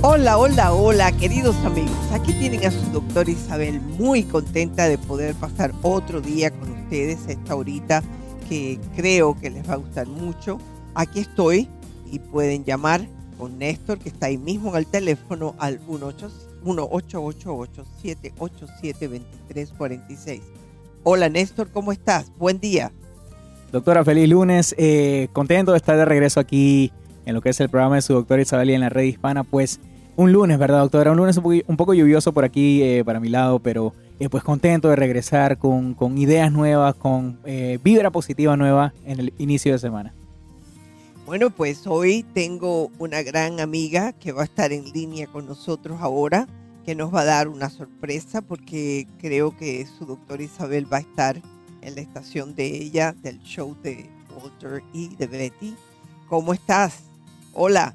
Hola, hola, hola, queridos amigos. Aquí tienen a su doctora Isabel muy contenta de poder pasar otro día con ustedes esta horita que creo que les va a gustar mucho. Aquí estoy y pueden llamar con Néstor que está ahí mismo el teléfono al 1888-787-2346. Hola Néstor, ¿cómo estás? Buen día. Doctora, feliz lunes. Eh, contento de estar de regreso aquí en lo que es el programa de su doctora Isabel y en la red hispana. Pues un lunes, ¿verdad, doctora? Un lunes un, poco, lluvioso por aquí, eh, para mi lado, pero eh, pues contento de regresar con, ideas nuevas, con eh, vibra positiva nueva en el inicio de semana. Bueno, pues hoy tengo una gran amiga que va a estar en línea con nosotros ahora, que nos va a dar una sorpresa porque creo que su doctora Isabel va a estar en la estación de ella, del show de Walter y de Betty. ¿Cómo estás? Hola.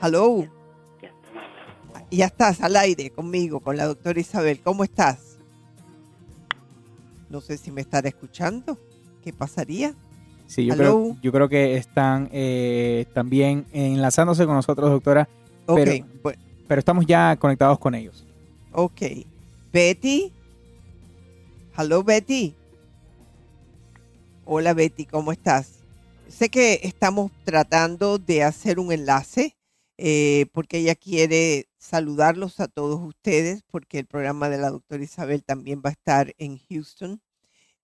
Hello. Ya estás al aire conmigo, con la doctora Isabel. ¿Cómo estás? No sé si me estará escuchando. ¿Qué pasaría? Sí, yo, creo, yo creo que están eh, también enlazándose con nosotros, doctora. Pero, pero estamos ya conectados con ellos. Ok. Betty. Hello, Betty. Hola, Betty, ¿cómo estás? Sé que estamos tratando de hacer un enlace eh, porque ella quiere saludarlos a todos ustedes, porque el programa de la doctora Isabel también va a estar en Houston,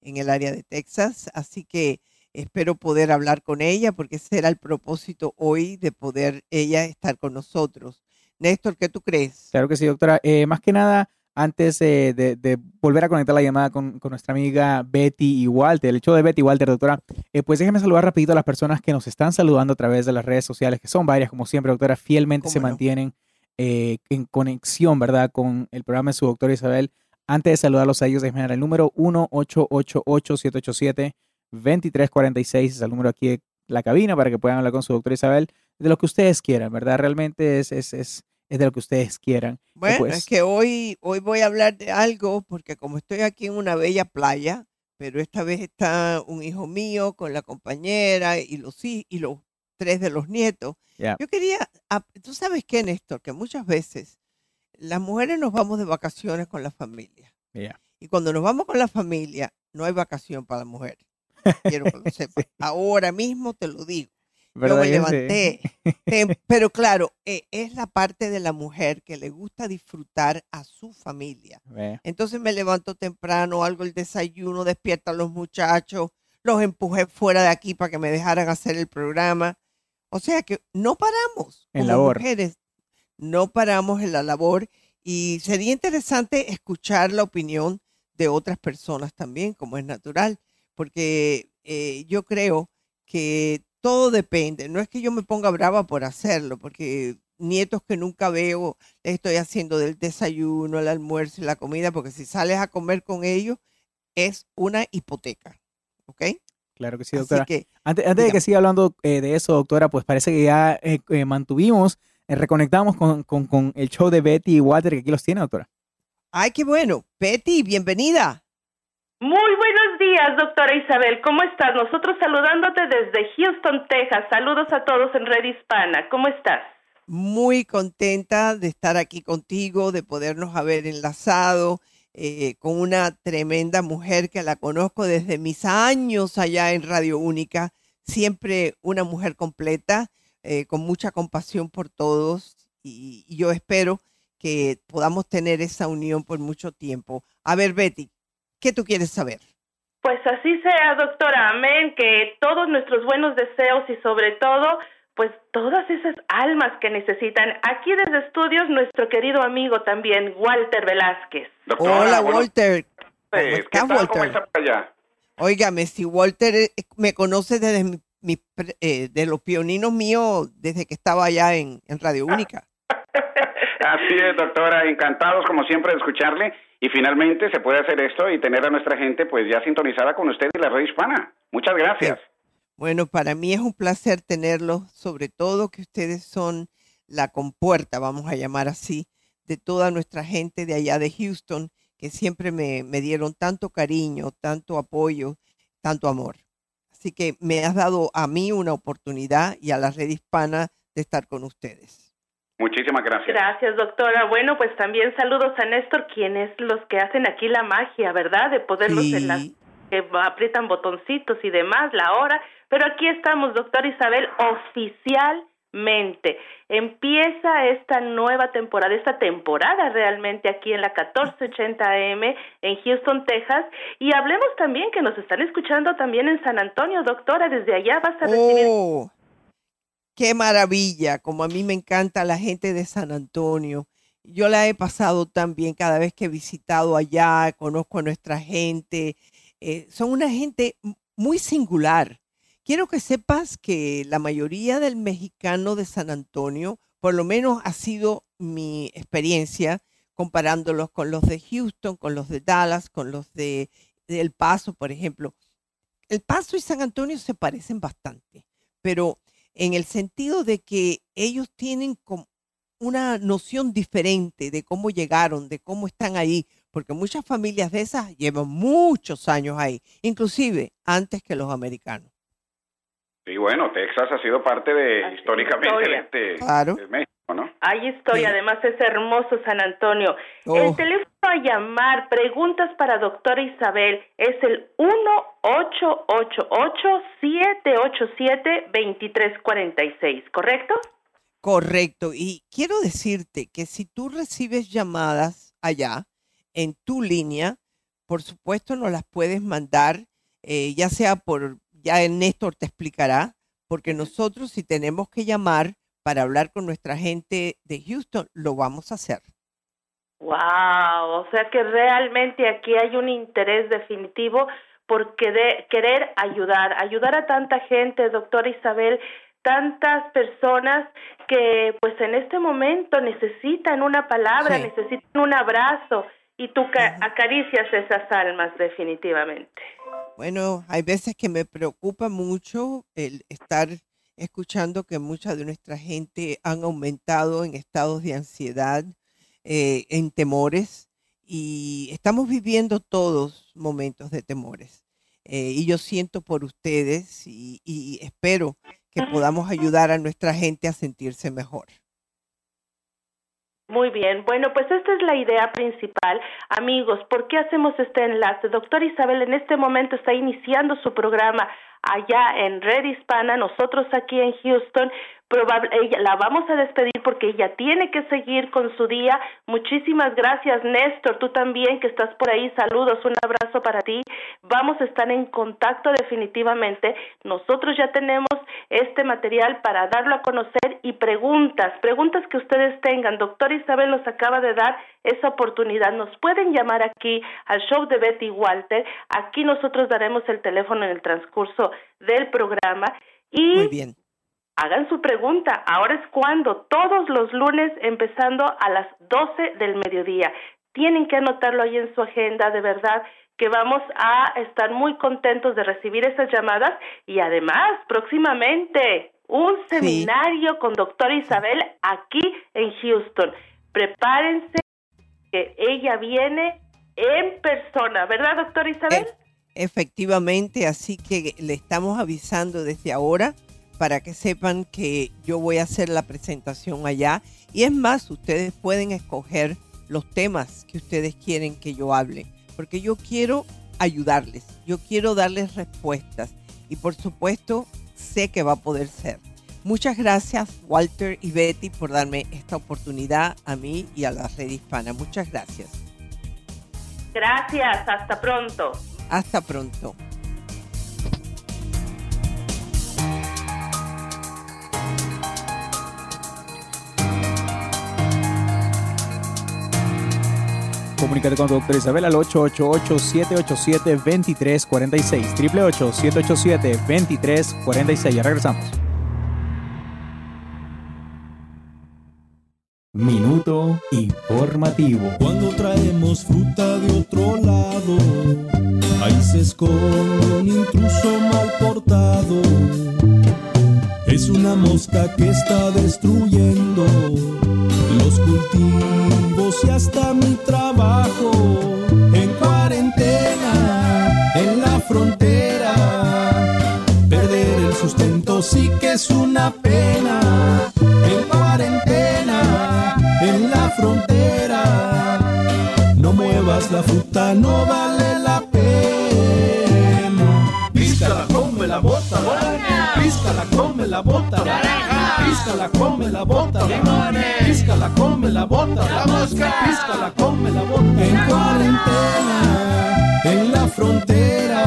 en el área de Texas. Así que espero poder hablar con ella, porque ese era el propósito hoy de poder ella estar con nosotros. Néstor, ¿qué tú crees? Claro que sí, doctora. Eh, más que nada, antes eh, de, volver a conectar la llamada con, nuestra amiga Betty y Walter, el hecho de Betty y Walter, doctora, eh, pues déjeme saludar rapidito a las personas que nos están saludando a través de las redes sociales, que son varias, como siempre, doctora, fielmente se mantienen eh, en conexión, ¿verdad?, con el programa de su doctora Isabel. Antes de saludarlos a ellos, déjenme dar el número 1-888-787-2346, es el número aquí de la cabina para que puedan hablar con su doctora Isabel de lo que ustedes quieran, ¿verdad? Realmente es, es, es es de lo que ustedes quieran. Bueno, pues es que hoy, hoy voy a hablar de algo porque como estoy aquí en una bella playa, pero esta vez está un hijo mío con la compañera y los, y los tres de los nietos. Yo quería, tú sabes qué, Néstor, que muchas veces las mujeres nos vamos de vacaciones con la familia. Y cuando nos vamos con la familia, no hay vacación para la mujer. Quiero que lo sepas. Ahora mismo te lo digo. Yo me levanté. pero claro, eh, es la parte de la mujer que le gusta disfrutar a su familia. Entonces me levanto temprano, algo el desayuno, despierto a los muchachos, los empujé fuera de aquí para que me dejaran hacer el programa. O sea que no paramos. En labor. Mujeres, no paramos en la labor y sería interesante escuchar la opinión de otras personas también, como es natural, porque eh, yo creo que todo depende. No es que yo me ponga brava por hacerlo, porque nietos que nunca veo, les estoy haciendo del desayuno, el almuerzo y la comida, porque si sales a comer con ellos, es una hipoteca. ¿Ok? Claro que sí, doctora. antes, de que siga hablando eh, de eso, doctora, pues parece que ya eh, eh, mantuvimos, reconectamos con, con, el show de Betty y Walter, que aquí los tiene, doctora. Ay, qué bueno. Betty, bienvenida. Muy días, doctora Isabel. ¿Cómo estás? Nosotros saludándote desde Houston, Texas. Saludos a todos en Red Hispana. ¿Cómo estás? Muy contenta de estar aquí contigo, de podernos haber enlazado eh, con una tremenda mujer que la conozco desde mis años allá en Radio Única. Siempre una mujer completa, eh, con mucha compasión por todos y yo espero que podamos tener esa unión por mucho tiempo. A ver, Betty, ¿Qué tú quieres saber? Pues así sea, doctora. Amén. Que todos nuestros buenos deseos y sobre todo, pues todas esas almas que necesitan. Aquí desde estudios, nuestro querido amigo también, Walter Velázquez. Hola, Walter. ¿Cómo está, Walter? Óigame, si Walter eh, me conoce desde mi, eh, de los pioninos míos desde que estaba allá en, en Radio Única. Así es, doctora, encantados como siempre de escucharle y finalmente se puede hacer esto y tener a nuestra gente pues ya sintonizada con usted y la red hispana. Muchas gracias. Bueno, para mí es un placer tenerlos, sobre todo que ustedes son la compuerta, vamos a llamar así, de toda nuestra gente de allá de Houston, que siempre me, me dieron tanto cariño, tanto apoyo, tanto amor. Así que me has dado a mí una oportunidad y a la red hispana de estar con ustedes. Muchísimas gracias. Gracias, doctora. Bueno, pues también saludos a Néstor, quienes los que hacen aquí la magia, ¿verdad? De poderlos Sí. en las que aprietan botoncitos y demás, la hora. Pero aquí estamos, doctora Isabel, oficialmente. Empieza esta nueva temporada, esta temporada realmente aquí en la 1480 AM en Houston, Texas. Y hablemos también que nos están escuchando también en San Antonio, doctora. Desde allá vas a recibir Oh, qué maravilla, como a mí me encanta la gente de San Antonio. Yo la he pasado tan bien cada vez que he visitado allá, conozco a nuestra gente. Eh, son una gente muy singular. Quiero que sepas que la mayoría del mexicano de San Antonio, por lo menos ha sido mi experiencia, comparándolos con los de Houston, con los de Dallas, con los de El Paso, por ejemplo. El Paso y San Antonio se parecen bastante, pero en el sentido de que ellos tienen como una noción diferente de cómo llegaron, de cómo están ahí, porque muchas familias de esas llevan muchos años ahí, inclusive antes que los americanos. Sí, bueno, Texas ha sido parte de Así, históricamente historia. de, Claro. de México, ¿no? Hay historia, Sí. además es hermoso San Antonio. Oh. El teléfono a llamar, preguntas para doctora Isabel, es el 1-888-787-2346, ¿correcto? Correcto. Y quiero decirte que si tú recibes llamadas allá en tu línea, por supuesto nos las puedes mandar, eh, ya sea por, ya el Néstor te explicará, porque nosotros si tenemos que llamar para hablar con nuestra gente de Houston, lo vamos a hacer. Wow, o sea que realmente aquí hay un interés definitivo por querer, querer ayudar, ayudar a tanta gente, doctora Isabel, tantas personas que pues en este momento necesitan una palabra, Sí. necesitan un abrazo y tú acaricias esas almas definitivamente. Bueno, hay veces que me preocupa mucho el estar escuchando que mucha de nuestra gente han aumentado en estados de ansiedad, eh, en temores, y estamos viviendo todos momentos de temores. Eh, y yo siento por ustedes y, y espero que podamos ayudar a nuestra gente a sentirse mejor. Muy bien, bueno, pues esta es la idea principal. Amigos, ¿por qué hacemos este enlace? Doctora Isabel en este momento está iniciando su programa allá en Red Hispana, nosotros aquí en Houston. Probable, ella, la vamos a despedir porque ella tiene que seguir con su día. Muchísimas gracias, Néstor. Tú también que estás por ahí. Saludos, un abrazo para ti. Vamos a estar en contacto definitivamente. Nosotros ya tenemos este material para darlo a conocer y preguntas, preguntas que ustedes tengan. Doctor Isabel nos acaba de dar esa oportunidad. Nos pueden llamar aquí al show de Betty Walter. Aquí nosotros daremos el teléfono en el transcurso del programa. Y Muy bien. hagan su pregunta. Ahora es cuando, todos los lunes empezando a las 12 del mediodía. Tienen que anotarlo ahí en su agenda, de verdad que vamos a estar muy contentos de recibir esas llamadas y además próximamente un Sí. seminario con doctora Isabel aquí en Houston. Prepárense que ella viene en persona, ¿verdad, doctora Isabel? Efectivamente, así que le estamos avisando desde ahora para que sepan que yo voy a hacer la presentación allá. Y es más, ustedes pueden escoger los temas que ustedes quieren que yo hable, porque yo quiero ayudarles, yo quiero darles respuestas y por supuesto sé que va a poder ser. Muchas gracias Walter y Betty por darme esta oportunidad a mí y a la red hispana. Muchas gracias. Gracias, hasta pronto. Hasta pronto. Comunícate con tu doctora Isabel al 888-787-2346. 888-787-2346. Ya regresamos. Minuto Informativo. Cuando traemos fruta de otro lado, ahí se esconde un intruso mal portado. Es una mosca que está destruyendo los cultivos y hasta mi trabajo. En cuarentena, en la frontera, perder el sustento sí que es una pena. En cuarentena, en la frontera, no muevas la fruta, no vale Píscala, come la bota. Píscala, come la bota. La mosca. Píscala, come la bota. En cuarentena, en la frontera.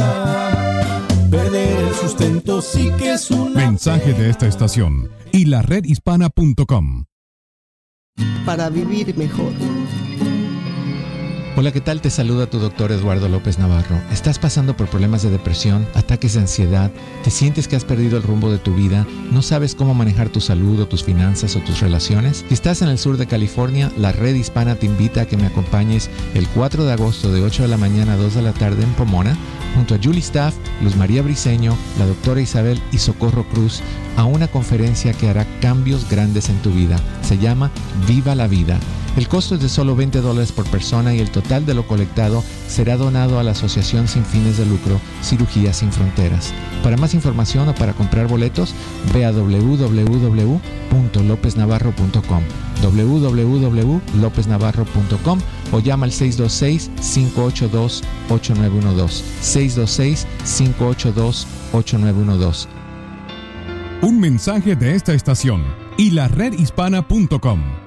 Perder el sustento sí que es una Mensaje de esta estación y la redhispana.com. para vivir mejor. Hola, ¿qué tal? Te saluda tu doctor Eduardo López Navarro. ¿Estás pasando por problemas de depresión, ataques de ansiedad? ¿Te sientes que has perdido el rumbo de tu vida? ¿No sabes cómo manejar tu salud o tus finanzas o tus relaciones? Si estás en el sur de California, la Red Hispana te invita a que me acompañes el 4 de agosto de 8 de la mañana a 2 de la tarde en Pomona, junto a Julie Staff, Luz María Briseño, la doctora Isabel y Socorro Cruz, a una conferencia que hará cambios grandes en tu vida. Se llama Viva la Vida. El costo es de solo 20 dólares por persona y el total de lo colectado será donado a la Asociación Sin Fines de Lucro Cirugía Sin Fronteras. Para más información o para comprar boletos, ve a www.lopeznavarro.com www.lopeznavarro.com o llama al 626-582-8912 626-582-8912 Un mensaje de esta estación y la redhispana.com.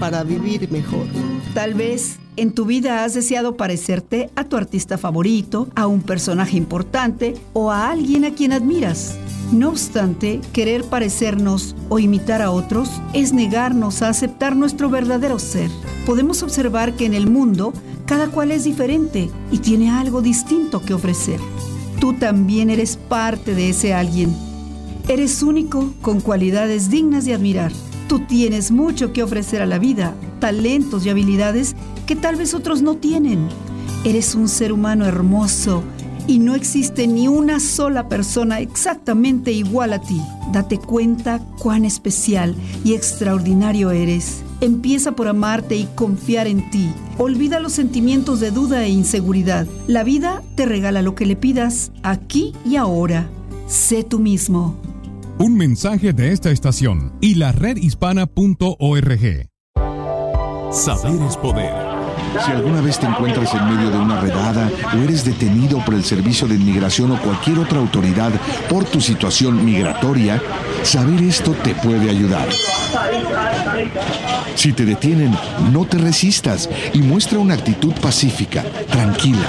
Para vivir mejor. Tal vez en tu vida has deseado parecerte a tu artista favorito, a un personaje importante o a alguien a quien admiras. No obstante, querer parecernos o imitar a otros es negarnos a aceptar nuestro verdadero ser. Podemos observar que en el mundo cada cual es diferente y tiene algo distinto que ofrecer. Tú también eres parte de ese alguien. Eres único con cualidades dignas de admirar. Tú tienes mucho que ofrecer a la vida, talentos y habilidades que tal vez otros no tienen. Eres un ser humano hermoso y no existe ni una sola persona exactamente igual a ti. Date cuenta cuán especial y extraordinario eres. Empieza por amarte y confiar en ti. Olvida los sentimientos de duda e inseguridad. La vida te regala lo que le pidas aquí y ahora. Sé tú mismo. Un mensaje de esta estación y la redhispana.org. Saber es poder. Si alguna vez te encuentras en medio de una redada o eres detenido por el Servicio de Inmigración o cualquier otra autoridad por tu situación migratoria, saber esto te puede ayudar. Si te detienen, no te resistas y muestra una actitud pacífica, tranquila.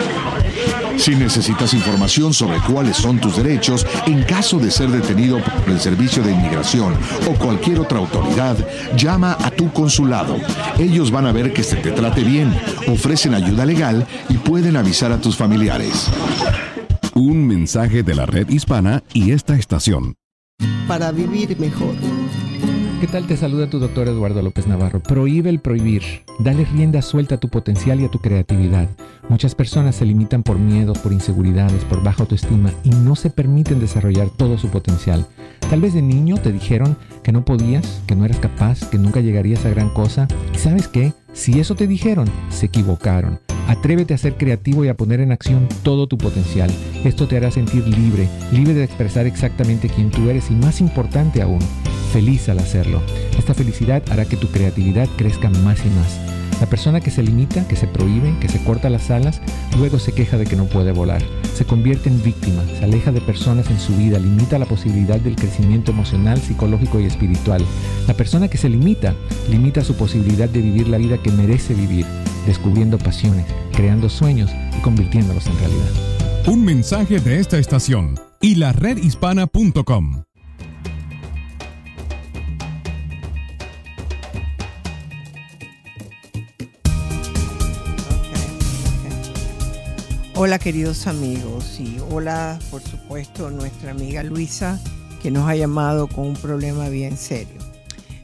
Si necesitas información sobre cuáles son tus derechos en caso de ser detenido por el Servicio de Inmigración o cualquier otra autoridad, llama a tu consulado. Ellos van a ver que se te trate bien, ofrecen ayuda legal y pueden avisar a tus familiares. Un mensaje de la red hispana y esta estación. Para vivir mejor. ¿Qué tal? Te saluda tu doctor Eduardo López Navarro. Prohíbe el prohibir. Dale rienda suelta a tu potencial y a tu creatividad. Muchas personas se limitan por miedo, por inseguridades, por baja autoestima y no se permiten desarrollar todo su potencial. Tal vez de niño te dijeron que no podías, que no eras capaz, que nunca llegarías a gran cosa. ¿Y sabes qué? Si eso te dijeron, se equivocaron. Atrévete a ser creativo y a poner en acción todo tu potencial. Esto te hará sentir libre, libre de expresar exactamente quién tú eres y más importante aún, feliz al hacerlo. Esta felicidad hará que tu creatividad crezca más y más. La persona que se limita, que se prohíbe, que se corta las alas, luego se queja de que no puede volar. Se convierte en víctima, se aleja de personas en su vida, limita la posibilidad del crecimiento emocional, psicológico y espiritual. La persona que se limita, limita su posibilidad de vivir la vida que merece vivir, descubriendo pasiones, creando sueños y convirtiéndolos en realidad. Un mensaje de esta estación y la redhispana.com. Hola queridos amigos y hola por supuesto nuestra amiga Luisa que nos ha llamado con un problema bien serio.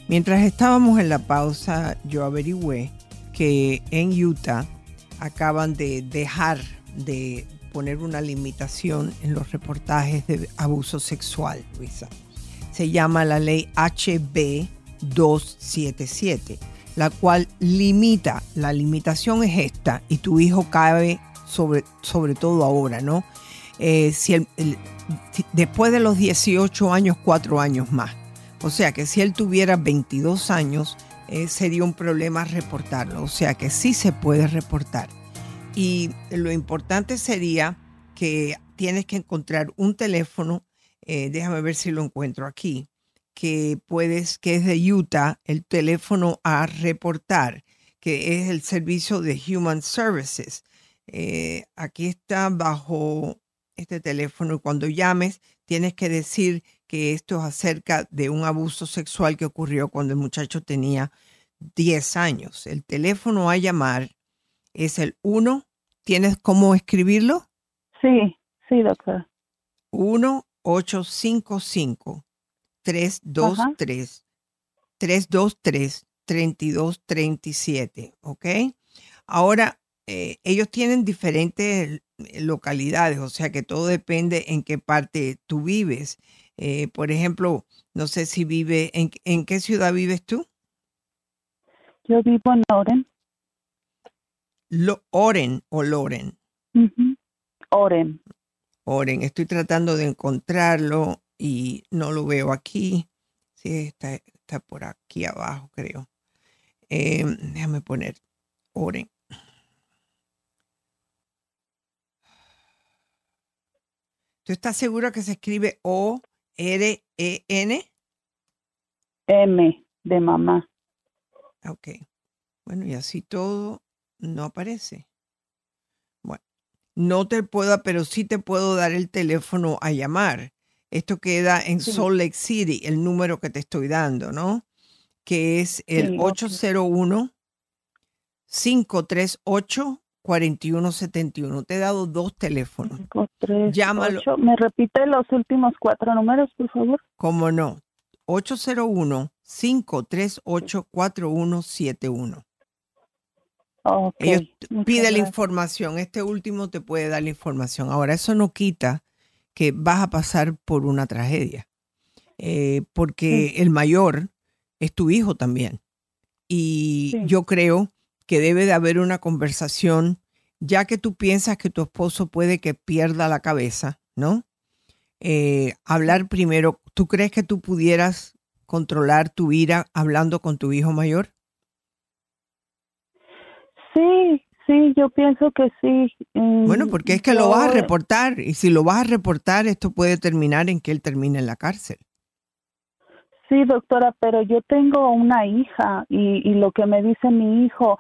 Mientras estábamos en la pausa yo averigüé que en Utah acaban de dejar de poner una limitación en los reportajes de abuso sexual, Luisa. Se llama la ley HB 277, la cual limita, la limitación es esta, y tu hijo cabe sobre, sobre todo ahora, ¿no? Eh, si el- después de los 18 años, 4 años más. O sea que si él tuviera 22 años, eh, sería un problema reportarlo. O sea que sí se puede reportar. Y lo importante sería que tienes que encontrar un teléfono, eh, déjame ver si lo encuentro aquí, que puedes, que es de Utah, el teléfono a reportar, que es el servicio de Human Services. Eh, aquí está bajo este teléfono y cuando llames tienes que decir que esto es acerca de un abuso sexual que ocurrió cuando el muchacho tenía 10 años. El teléfono a llamar es el 1. ¿Tienes cómo escribirlo? Sí, sí, doctora. 1-855-323. 323-3237, ¿ok? Ahora, eh, ellos tienen diferentes eh, localidades, o sea que todo depende en qué parte tú vives. Eh, por ejemplo, no sé si vive, ¿en, en qué ciudad vives tú? Yo vivo en Oren. Lo, Oren o Loren. Oren. Oren, estoy tratando de encontrarlo y no lo veo aquí. Sí, está, está por aquí abajo, creo. Eh, déjame poner Oren. ¿Tú estás seguro que se escribe O-R-E-N? M de mamá. Ok. Bueno, y así todo no aparece. Bueno, no te puedo, pero sí te puedo dar el teléfono a llamar. Esto queda en Sí. Salt Lake City, el número que te estoy dando, ¿no? Que es el Sí, ok. 801 538 4171. Te he dado dos teléfonos. Cinco, tres, Llámalo. ocho. ¿Me repite los últimos cuatro números, por favor? ¿Cómo no? 801-538-4171. Ok. Ellos muchas pide la información. Este último te puede dar la información. Ahora, eso no quita que vas a pasar por una tragedia. Eh, porque el mayor es tu hijo también. Y Sí. yo creo que debe de haber una conversación, ya que tú piensas que tu esposo puede que pierda la cabeza, ¿no? Eh, hablar primero, ¿tú crees que tú pudieras controlar tu ira hablando con tu hijo mayor? Sí, sí, yo pienso que sí. Mm, Bueno, porque es que lo vas a reportar y si lo vas a reportar, esto puede terminar en que él termine en la cárcel. Sí, doctora, pero yo tengo una hija y, y lo que me dice mi hijo,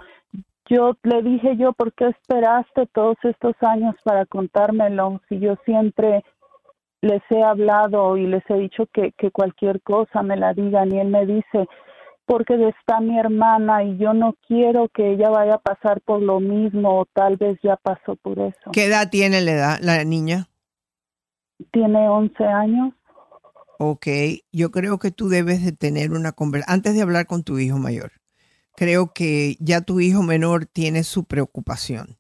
yo le dije yo, ¿por qué esperaste todos estos años para contármelo? Si yo siempre les he hablado y les he dicho que, que cualquier cosa me la digan y él me dice, porque está mi hermana y yo no quiero que ella vaya a pasar por lo mismo o tal vez ya pasó por eso. ¿Qué edad tiene la, edad, la niña? Tiene 11 años. Ok, yo creo que tú debes de tener una conversación, antes de hablar con tu hijo mayor, creo que ya tu hijo menor tiene su preocupación.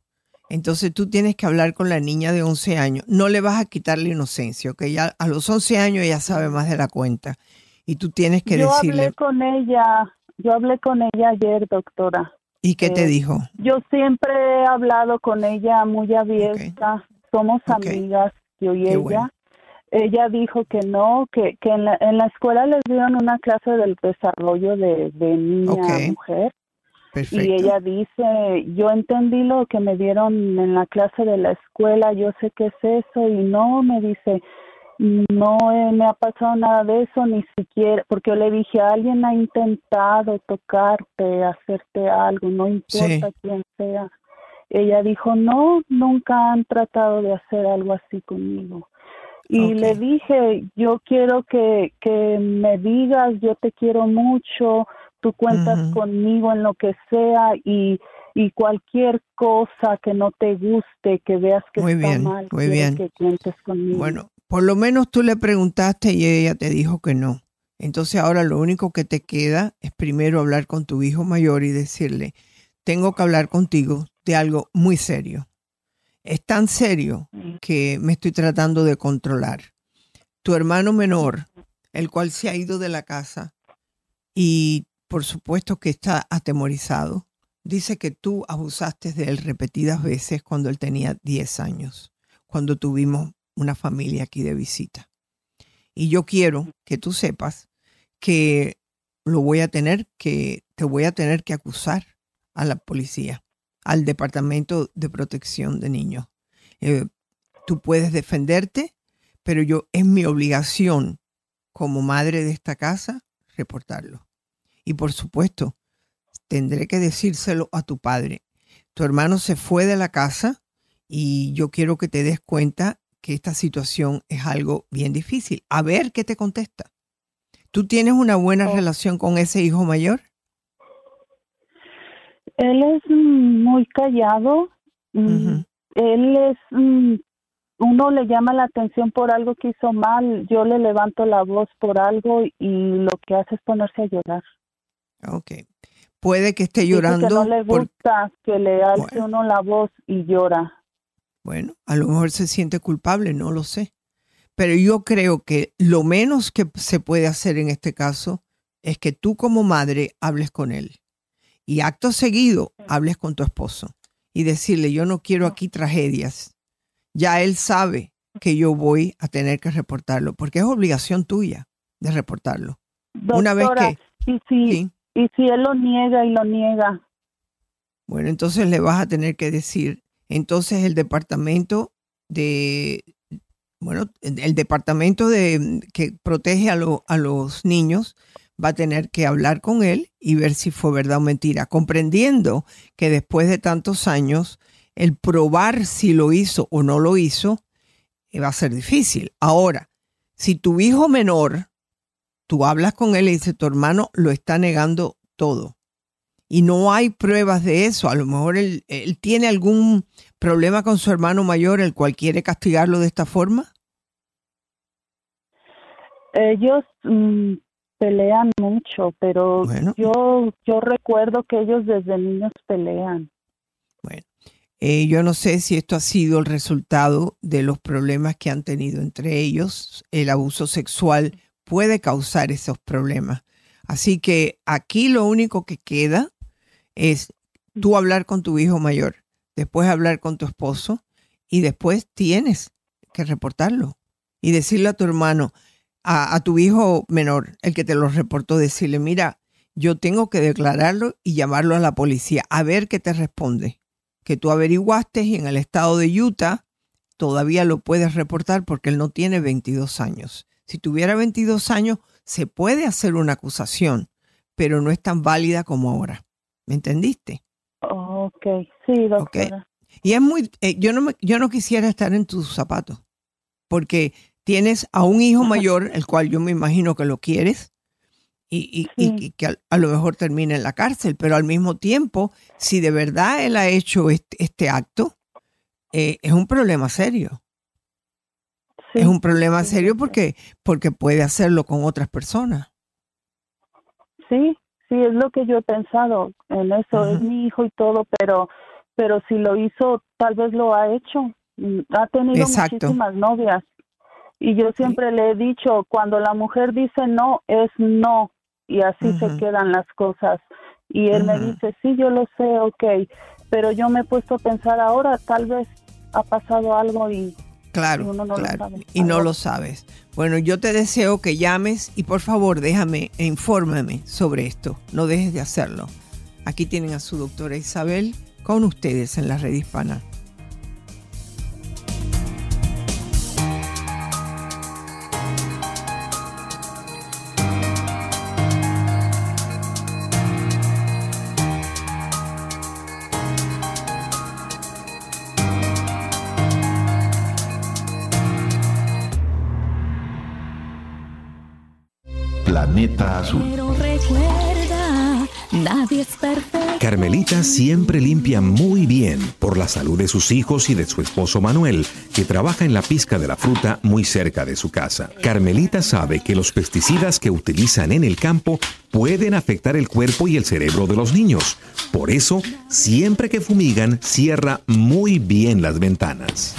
Entonces tú tienes que hablar con la niña de 11 años. No le vas a quitar la inocencia, que ya a los 11 años ella sabe más de la cuenta. Y tú tienes que yo decirle, hablé con ella, yo hablé con ella ayer, doctora. ¿y qué te eh, dijo? Yo siempre he hablado con ella muy abierta, somos amigas, yo y Qué ella. bueno. Ella dijo que no, que, que en, la, en la escuela les dieron una clase del desarrollo de, de niña a mujer. Perfecto. Y ella dice, yo entendí lo que me dieron en la clase de la escuela, yo sé qué es eso, y no, me dice, no eh, me ha pasado nada de eso, ni siquiera, porque yo le dije, alguien ha intentado tocarte, hacerte algo, no importa Sí. quién sea. Ella dijo, no, nunca han tratado de hacer algo así conmigo. Y le dije, yo quiero que, que me digas, yo te quiero mucho, tú cuentas conmigo en lo que sea y, y cualquier cosa que no te guste, que veas que Muy está bien, mal, muy bien. que cuentes conmigo. Bueno, por lo menos tú le preguntaste y ella te dijo que no. Entonces ahora lo único que te queda es primero hablar con tu hijo mayor y decirle, tengo que hablar contigo de algo muy serio. Es tan serio que me estoy tratando de controlar. Tu hermano menor, el cual se ha ido de la casa y por supuesto que está atemorizado, dice que tú abusaste de él repetidas veces cuando él tenía 10 años, cuando tuvimos una familia aquí de visita. Y yo quiero que tú sepas que lo voy a tener que, te voy a tener que acusar a la policía, al Departamento de Protección de Niños. Eh, tú puedes defenderte, pero yo es mi obligación como madre de esta casa reportarlo. Y por supuesto, tendré que decírselo a tu padre. Tu hermano se fue de la casa y yo quiero que te des cuenta que esta situación es algo bien difícil. A ver qué te contesta. ¿Tú tienes una buena relación con ese hijo mayor? Él es muy callado. Él es, mm, uno le llama la atención por algo que hizo mal. Yo le levanto la voz por algo y lo que hace es ponerse a llorar. Ok. Puede que esté llorando. que no le por- gusta que le alce uno la voz y llora. Bueno, a lo mejor se siente culpable, no lo sé. Pero yo creo que lo menos que se puede hacer en este caso es que tú como madre hables con él. Y acto seguido hables con tu esposo y decirle, yo no quiero aquí tragedias. Ya él sabe que yo voy a tener que reportarlo, porque es obligación tuya de reportarlo. Una vez Doctora, que... Y si, y si él lo niega y lo niega. Bueno, entonces le vas a tener que decir, entonces el departamento de, bueno, el departamento de que protege a, lo- a los niños va a tener que hablar con él y ver si fue verdad o mentira, comprendiendo que después de tantos años, el probar si lo hizo o no lo hizo eh, va a ser difícil. Ahora, si tu hijo menor, tú hablas con él y dices, tu hermano lo está negando todo y no hay pruebas de eso. A lo mejor él, tiene algún problema con su hermano mayor, el cual quiere castigarlo de esta forma. Ellos mm, pelean mucho, pero yo yo recuerdo que ellos desde niños pelean. Eh, yo no sé si esto ha sido el resultado de los problemas que han tenido entre ellos. El abuso sexual puede causar esos problemas. Así que aquí lo único que queda es tú hablar con tu hijo mayor, después hablar con tu esposo y después tienes que reportarlo y decirle a tu hermano, a, a tu hijo menor, el que te lo reportó, decirle, mira, yo tengo que declararlo y llamarlo a la policía a ver qué te responde. Que tú averiguaste y en el estado de Utah todavía lo puedes reportar porque él no tiene 22 años. Si tuviera 22 años, se puede hacer una acusación, pero no es tan válida como ahora. ¿Me entendiste? Ok, sí, doctora. Y es muy, eh, yo no me, yo no quisiera estar en tus zapatos, porque tienes a un hijo mayor, el cual yo me imagino que lo quieres, y, y- y- y que a, a lo mejor termina en la cárcel, pero al mismo tiempo, si de verdad él ha hecho este, este acto, eh, es un problema serio. es un problema serio porque, porque puede hacerlo con otras personas. Sí, sí, es lo que yo he pensado en eso. Es mi hijo y todo, pero, pero si lo hizo, tal vez lo ha hecho. Mm, Ha tenido Exacto. muchísimas novias. Y yo siempre le he dicho, cuando la mujer dice no, es no. Y así se quedan las cosas. Y él me dice, sí, yo lo sé, ok. Pero yo me he puesto a pensar ahora, tal vez ha pasado algo y Claro, no lo claro. sabe. Y no lo sabes. Bueno, yo te deseo que llames y por favor déjame e infórmame sobre esto. No dejes de hacerlo. Aquí tienen a su doctora Isabel con ustedes en la red hispana. Azul. Pero recuerda, nadie es perfecto. Carmelita siempre limpia muy bien por la salud de sus hijos y de su esposo Manuel, que trabaja en la pizca de la fruta muy cerca de su casa. Carmelita sabe que los pesticidas que utilizan en el campo pueden afectar el cuerpo y el cerebro de los niños. Por eso, siempre que fumigan, cierra muy bien las ventanas.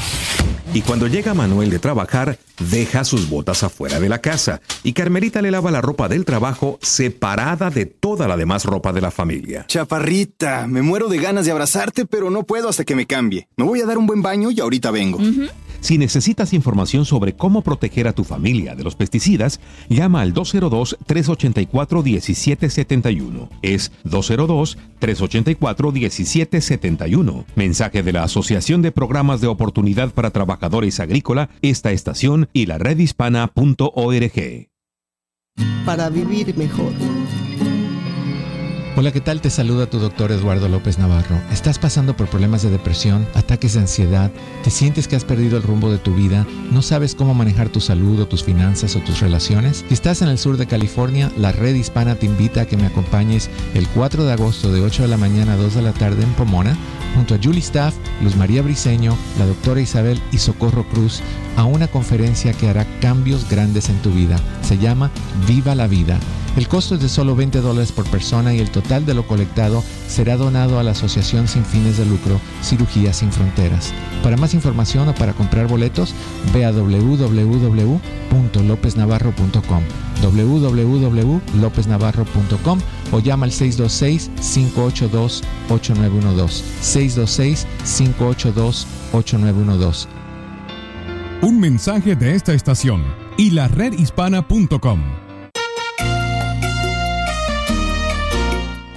Y cuando llega Manuel de trabajar, deja sus botas afuera de la casa y Carmelita le lava la ropa del trabajo separada de toda la demás ropa de la familia. Chaparrita, me muero de ganas de abrazarte, pero no puedo hasta que me cambie. Me voy a dar un buen baño y ahorita vengo. Si necesitas información sobre cómo proteger a tu familia de los pesticidas, llama al 202-384-1771. Es 202-384-1771. Mensaje de la Asociación de Programas de Oportunidad para Trabajadores Agrícola, esta estación y la redhispana.org. Para vivir mejor. Hola, ¿qué tal? Te saluda tu doctor Eduardo López Navarro. ¿Estás pasando por problemas de depresión, ataques de ansiedad? ¿Te sientes que has perdido el rumbo de tu vida? ¿No sabes cómo manejar tu salud o tus finanzas o tus relaciones? Si estás en el sur de California, la red hispana te invita a que me acompañes el 4 de agosto de 8 de la mañana a 2 de la tarde en Pomona, junto a Julie Staff, Luz María Briseño, la doctora Isabel y Socorro Cruz, a una conferencia que hará cambios grandes en tu vida. Se llama Viva la Vida. El costo es de solo 20 dólares por persona y el total de lo colectado será donado a la Asociación Sin Fines de Lucro Cirugía Sin Fronteras. Para más información o para comprar boletos, ve a www.lopesnavarro.com www.lopesnavarro.com o llama al 626-582-8912. 626-582-8912. Un mensaje de esta estación y la redhispana.com.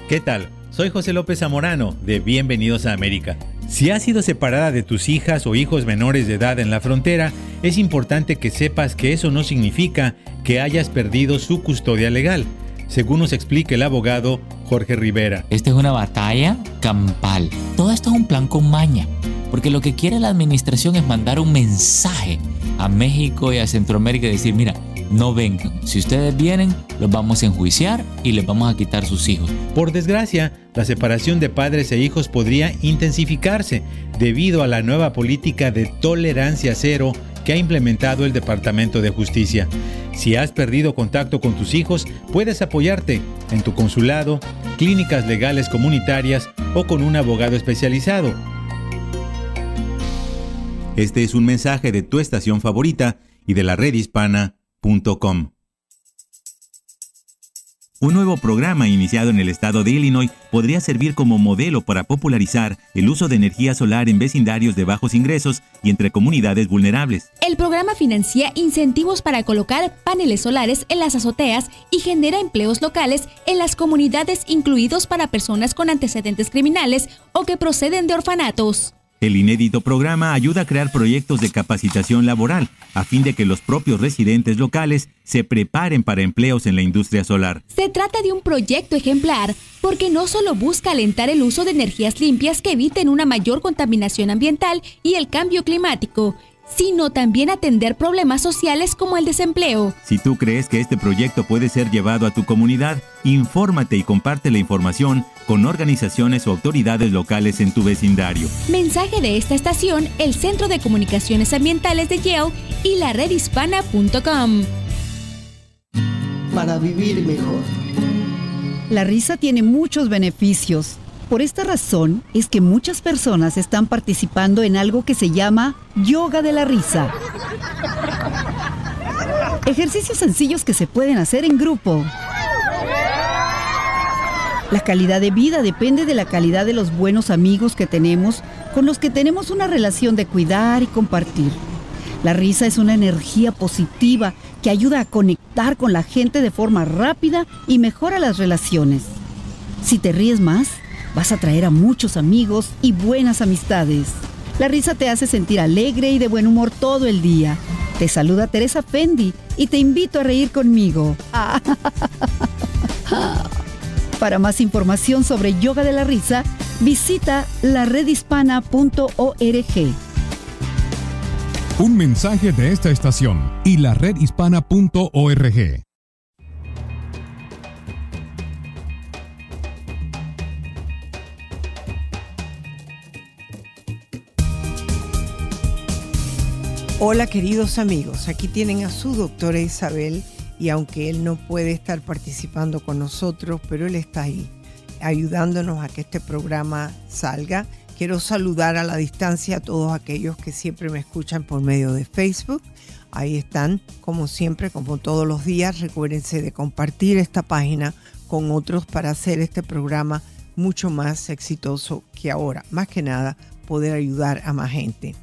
¿Qué tal? Soy José López Zamorano de Bienvenidos a América. Si has sido separada de tus hijas o hijos menores de edad en la frontera, es importante que sepas que eso no significa que hayas perdido su custodia legal, según nos explica el abogado Jorge Rivera. Esta es una batalla campal. Todo esto es un plan con maña, porque lo que quiere la administración es mandar un mensaje a México y a Centroamérica y decir, mira, no vengan. Si ustedes vienen, los vamos a enjuiciar y les vamos a quitar sus hijos. Por desgracia, la separación de padres e hijos podría intensificarse debido a la nueva política de tolerancia cero que ha implementado el Departamento de Justicia. Si has perdido contacto con tus hijos, puedes apoyarte en tu consulado, clínicas legales comunitarias o con un abogado especializado. Este es un mensaje de tu estación favorita y de la red hispana un nuevo programa iniciado en el estado de Illinois podría servir como modelo para popularizar el uso de energía solar en vecindarios de bajos ingresos y entre comunidades vulnerables. El programa financia incentivos para colocar paneles solares en las azoteas y genera empleos locales en las comunidades incluidos para personas con antecedentes criminales o que proceden de orfanatos. El inédito programa ayuda a crear proyectos de capacitación laboral a fin de que los propios residentes locales se preparen para empleos en la industria solar. Se trata de un proyecto ejemplar porque no solo busca alentar el uso de energías limpias que eviten una mayor contaminación ambiental y el cambio climático, sino también atender problemas sociales como el desempleo. Si tú crees que este proyecto puede ser llevado a tu comunidad, infórmate y comparte la información con organizaciones o autoridades locales en tu vecindario. Mensaje de esta estación, el Centro de Comunicaciones Ambientales de Yale y la redhispana.com. Para vivir mejor. La risa tiene muchos beneficios. Por esta razón es que muchas personas están participando en algo que se llama yoga de la risa. Ejercicios sencillos que se pueden hacer en grupo. La calidad de vida depende de la calidad de los buenos amigos que tenemos, con los que tenemos una relación de cuidar y compartir. La risa es una energía positiva que ayuda a conectar con la gente de forma rápida y mejora las relaciones. Si te ríes más, vas a traer a muchos amigos y buenas amistades. La risa te hace sentir alegre y de buen humor todo el día. Te saluda Teresa Fendi y te invito a reír conmigo. Para más información sobre yoga de la risa, visita laredhispana.org. Un mensaje de esta estación y la Hola queridos amigos, aquí tienen a su doctora Isabel y aunque él no puede estar participando con nosotros, pero él está ahí ayudándonos a que este programa salga. Quiero saludar a la distancia a todos aquellos que siempre me escuchan por medio de Facebook. Ahí están, como siempre, como todos los días. Recuérdense de compartir esta página con otros para hacer este programa mucho más exitoso que ahora. Más que nada, poder ayudar a más gente.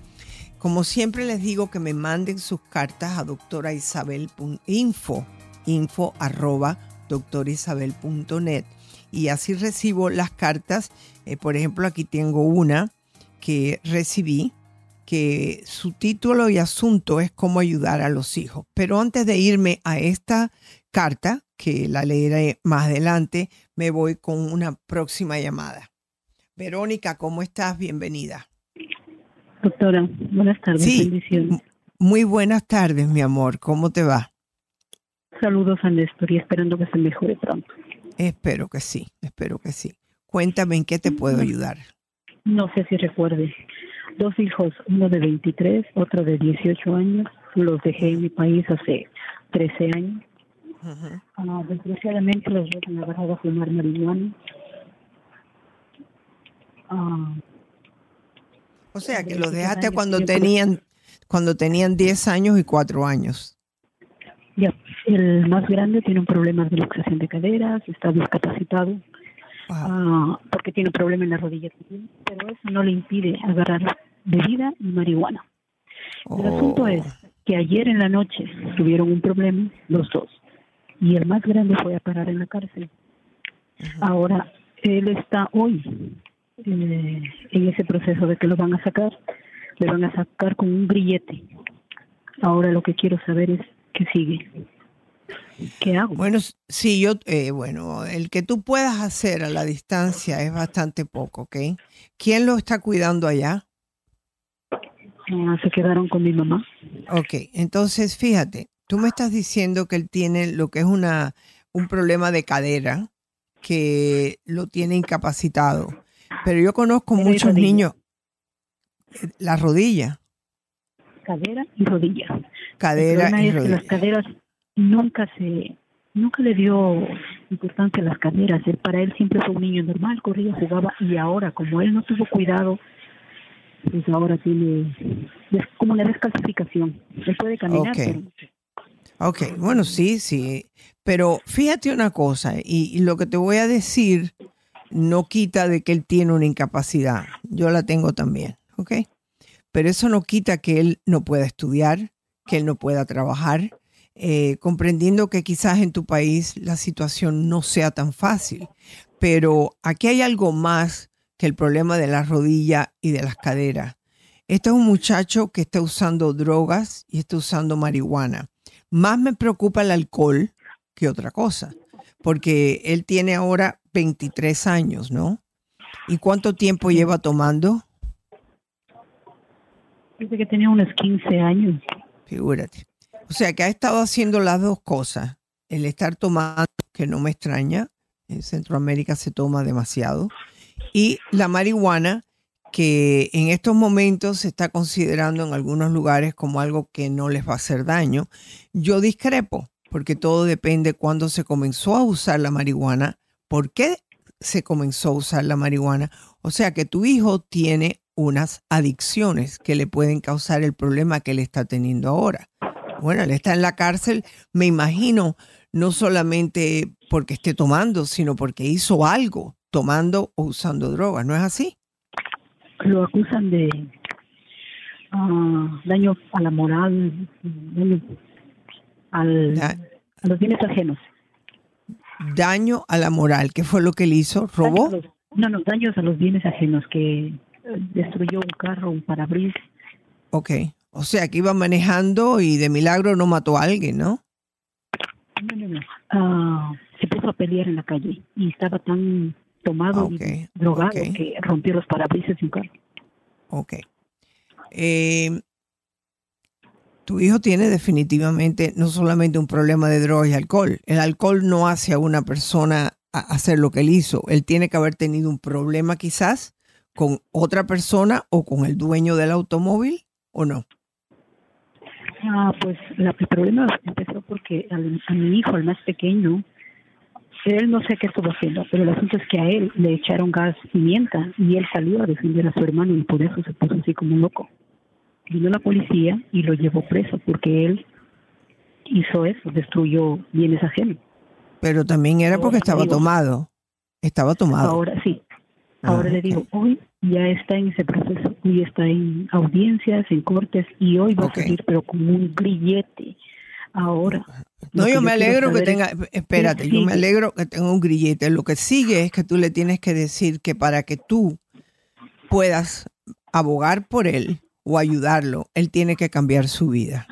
Como siempre les digo que me manden sus cartas a doctoraisabel.info, info arroba doctorisabel.net y así recibo las cartas. Eh, por ejemplo, aquí tengo una que recibí que su título y asunto es cómo ayudar a los hijos. Pero antes de irme a esta carta, que la leeré más adelante, me voy con una próxima llamada. Verónica, ¿cómo estás? Bienvenida. Doctora, buenas tardes. Sí, muy buenas tardes, mi amor. ¿Cómo te va? Saludos a Néstor y esperando que se mejore pronto. Espero que sí, espero que sí. Cuéntame en qué te puedo ayudar. No sé si recuerde. Dos hijos, uno de 23, otro de 18 años. Los dejé en mi país hace 13 años. Ah, desgraciadamente los dos han agarrado a fumar marihuana. Ah, o sea, que los dejaste cuando tenían cuando tenían 10 años y 4 años. Ya, el más grande tiene un problema de luxación de caderas, está discapacitado ah, porque tiene un problema en la rodilla pero eso no le impide agarrar bebida y marihuana. El asunto Oh. es que ayer en la noche tuvieron un problema los dos y el más grande fue a parar en la cárcel. Ahora, él está hoy eh, en ese proceso de que lo van a sacar, le van a sacar con un grillete. Ahora lo que quiero saber es qué sigue. ¿Qué hago? Bueno, sí, yo, eh, bueno, el que tú puedas hacer a la distancia es bastante poco, ¿ok? ¿Quién lo está cuidando allá? Ah, se quedaron con mi mamá. Ok, entonces fíjate, tú me estás diciendo que él tiene lo que es una, un problema de cadera que lo tiene incapacitado, pero yo conozco muchos rodilla. niños, eh, la rodilla, Cadera y rodilla. cadera y es que las rodilla. caderas nunca se nunca le dio importancia a las caderas. Él, para él siempre fue un niño normal, corría, jugaba y ahora como él no tuvo cuidado, pues ahora tiene es como una descalcificación. Él puede caminar, Ok. pero Ok, bueno, sí, sí, pero fíjate una cosa, y, y lo que te voy a decir no quita de que él tiene una incapacidad, yo la tengo también, ¿ok? Pero eso no quita que él no pueda estudiar, que él no pueda trabajar, eh, comprendiendo que quizás en tu país la situación no sea tan fácil, pero aquí hay algo más que el problema de la rodilla y de las caderas. Este es un muchacho que está usando drogas y está usando marihuana. Más me preocupa el alcohol que otra cosa, porque él tiene ahora 23 años, ¿no? ¿Y cuánto tiempo lleva tomando? desde que tenía unos 15 años. Figúrate. O sea que ha estado haciendo las dos cosas. El estar tomando, que no me extraña, en Centroamérica se toma demasiado, y la marihuana, que en estos momentos se está considerando en algunos lugares como algo que no les va a hacer daño. Yo discrepo, porque todo depende cuándo se comenzó a usar la marihuana, por qué se comenzó a usar la marihuana. O sea que tu hijo tiene unas adicciones que le pueden causar el problema que él está teniendo ahora. Bueno, él está en la cárcel, me imagino, no solamente porque esté tomando, sino porque hizo algo tomando o usando drogas, ¿no es así? Lo acusan de ah, daño a la moral, al, a los bienes ajenos. Daño a la moral, ¿qué fue lo que él hizo? ¿Robó? No, no, daños a los bienes ajenos, que eh, destruyó un carro, un parabrisas. Ok, o sea que iba manejando y de milagro no mató a alguien, ¿no? No, no, no. Ah, se puso a pelear en la calle y estaba tan tomado y drogado ok. que rompió los parabrisas de un carro. Ok. Eh, tu hijo tiene definitivamente no solamente un problema de drogas y alcohol. El alcohol no hace a una persona hacer lo que él hizo. Él tiene que haber tenido un problema quizás con otra persona o con el dueño del automóvil o no. Ah, pues el problema empezó porque a mi hijo, al más pequeño, él no sé qué estuvo haciendo, pero el asunto es que a él le echaron gas pimienta y él salió a defender a su hermano y por eso se puso así como loco. Vino la policía y lo llevó preso porque él hizo eso, destruyó bienes ajenos. Pero también era porque Ahora estaba tomado. Estaba tomado. Ahora sí. Ahora Ah, le digo, hoy ya está en ese proceso, hoy está en audiencias, en cortes y hoy va a salir pero con un grillete. Ahora. No, yo me alegro que tenga, es espérate, yo me alegro que tenga un grillete. Lo que sigue es que tú le tienes que decir que para que tú puedas abogar por él o ayudarlo, él tiene que cambiar su vida.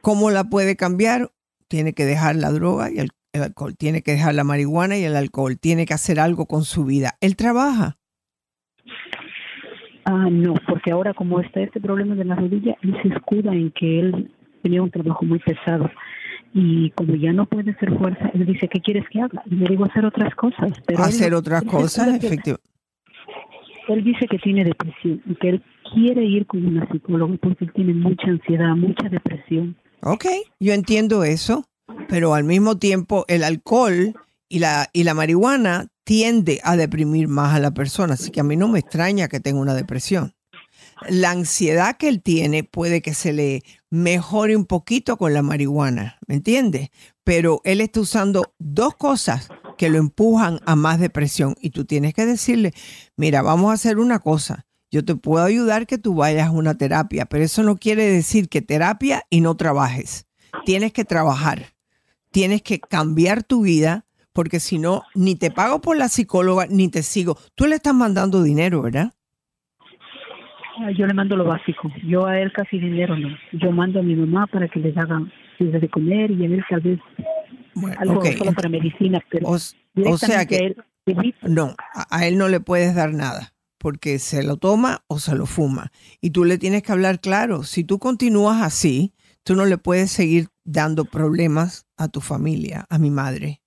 ¿Cómo la puede cambiar? Tiene que dejar la droga y el, el alcohol, tiene que dejar la marihuana y el alcohol, tiene que hacer algo con su vida. Él trabaja. Ah, no, porque ahora como está este problema de la rodilla, él se escuda en que él tenía un trabajo muy pesado. Y como ya no puede hacer fuerza, él dice, ¿qué quieres que haga? Y le digo, hacer otras cosas. Pero él- hacer otras él cosas, efectivamente. Él dice que tiene depresión y que él quiere ir con una psicóloga porque él tiene mucha ansiedad, mucha depresión. Ok, yo entiendo eso, pero al mismo tiempo el alcohol y la, y la marihuana tiende a deprimir más a la persona, así que a mí no me extraña que tenga una depresión. La ansiedad que él tiene puede que se le mejore un poquito con la marihuana, ¿me entiendes? Pero él está usando dos cosas que lo empujan a más depresión y tú tienes que decirle, mira, vamos a hacer una cosa, yo te puedo ayudar que tú vayas a una terapia, pero eso no quiere decir que terapia y no trabajes. Tienes que trabajar, tienes que cambiar tu vida, porque si no, ni te pago por la psicóloga, ni te sigo. Tú le estás mandando dinero, ¿verdad? Ah, Yo le mando lo básico. Yo a él casi dinero no. Yo mando a mi mamá para que les haga de comer y a él tal vez algo ok. solo para medicina, pero O, o sea que él, no, a él no le puedes dar nada porque se lo toma o se lo fuma. Y tú le tienes que hablar claro. Si tú continúas así, tú no le puedes seguir dando problemas a tu familia, a mi madre.